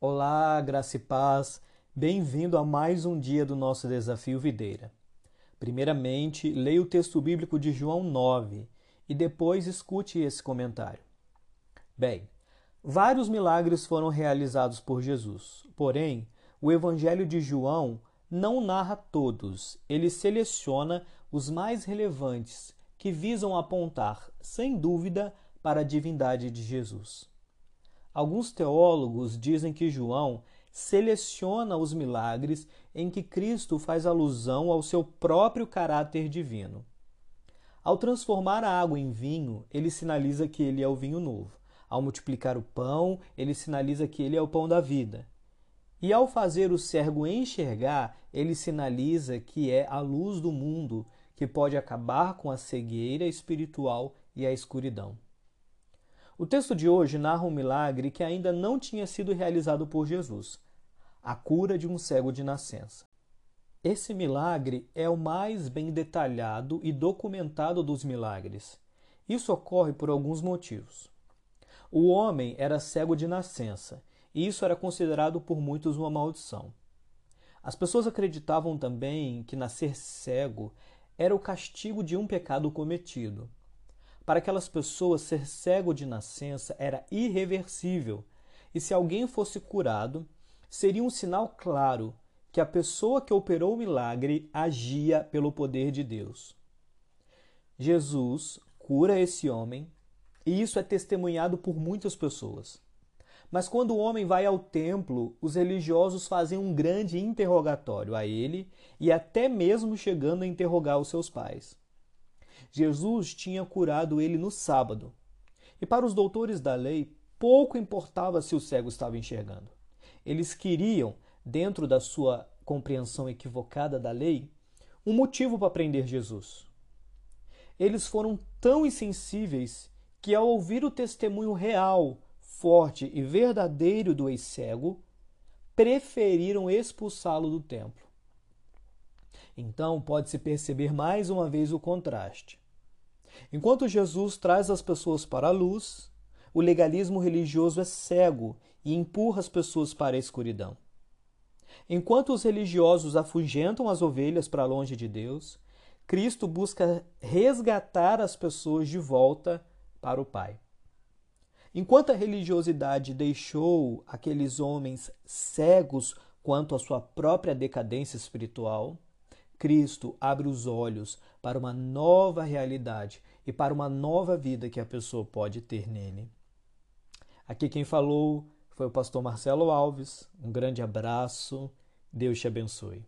Olá, graça e paz. Bem-vindo a mais um dia do nosso desafio Videira. Primeiramente, leia o texto bíblico de João 9 e depois escute esse comentário. Bem, vários milagres foram realizados por Jesus. Porém, o evangelho de João não narra todos, ele seleciona os mais relevantes que visam apontar, sem dúvida, para a divindade de Jesus. Alguns teólogos dizem que João seleciona os milagres em que Cristo faz alusão ao seu próprio caráter divino. Ao transformar a água em vinho, ele sinaliza que ele é o vinho novo. Ao multiplicar o pão, ele sinaliza que ele é o pão da vida. E ao fazer o cego enxergar, ele sinaliza que é a luz do mundo que pode acabar com a cegueira espiritual e a escuridão. O texto de hoje narra um milagre que ainda não tinha sido realizado por Jesus: a cura de um cego de nascença. Esse milagre é o mais bem detalhado e documentado dos milagres. Isso ocorre por alguns motivos. O homem era cego de nascença, e isso era considerado por muitos uma maldição. As pessoas acreditavam também que nascer cego era o castigo de um pecado cometido. Para aquelas pessoas, ser cego de nascença era irreversível, e se alguém fosse curado, seria um sinal claro que a pessoa que operou o milagre agia pelo poder de Deus. Jesus cura esse homem, e isso é testemunhado por muitas pessoas. Mas quando o homem vai ao templo, os religiosos fazem um grande interrogatório a ele e até mesmo chegando a interrogar os seus pais. Jesus tinha curado ele no sábado. E para os doutores da lei, pouco importava se o cego estava enxergando. Eles queriam, dentro da sua compreensão equivocada da lei, um motivo para prender Jesus. Eles foram tão insensíveis que, ao ouvir o testemunho real, forte e verdadeiro do ex-cego, preferiram expulsá-lo do templo. Então pode-se perceber mais uma vez o contraste. Enquanto Jesus traz as pessoas para a luz, o legalismo religioso é cego e empurra as pessoas para a escuridão. Enquanto os religiosos afugentam as ovelhas para longe de Deus, Cristo busca resgatar as pessoas de volta para o Pai. Enquanto a religiosidade deixou aqueles homens cegos quanto à sua própria decadência espiritual, Cristo abre os olhos para uma nova realidade e para uma nova vida que a pessoa pode ter nele. Aqui quem falou foi o pastor Marcelo Alves. Um grande abraço. Deus te abençoe.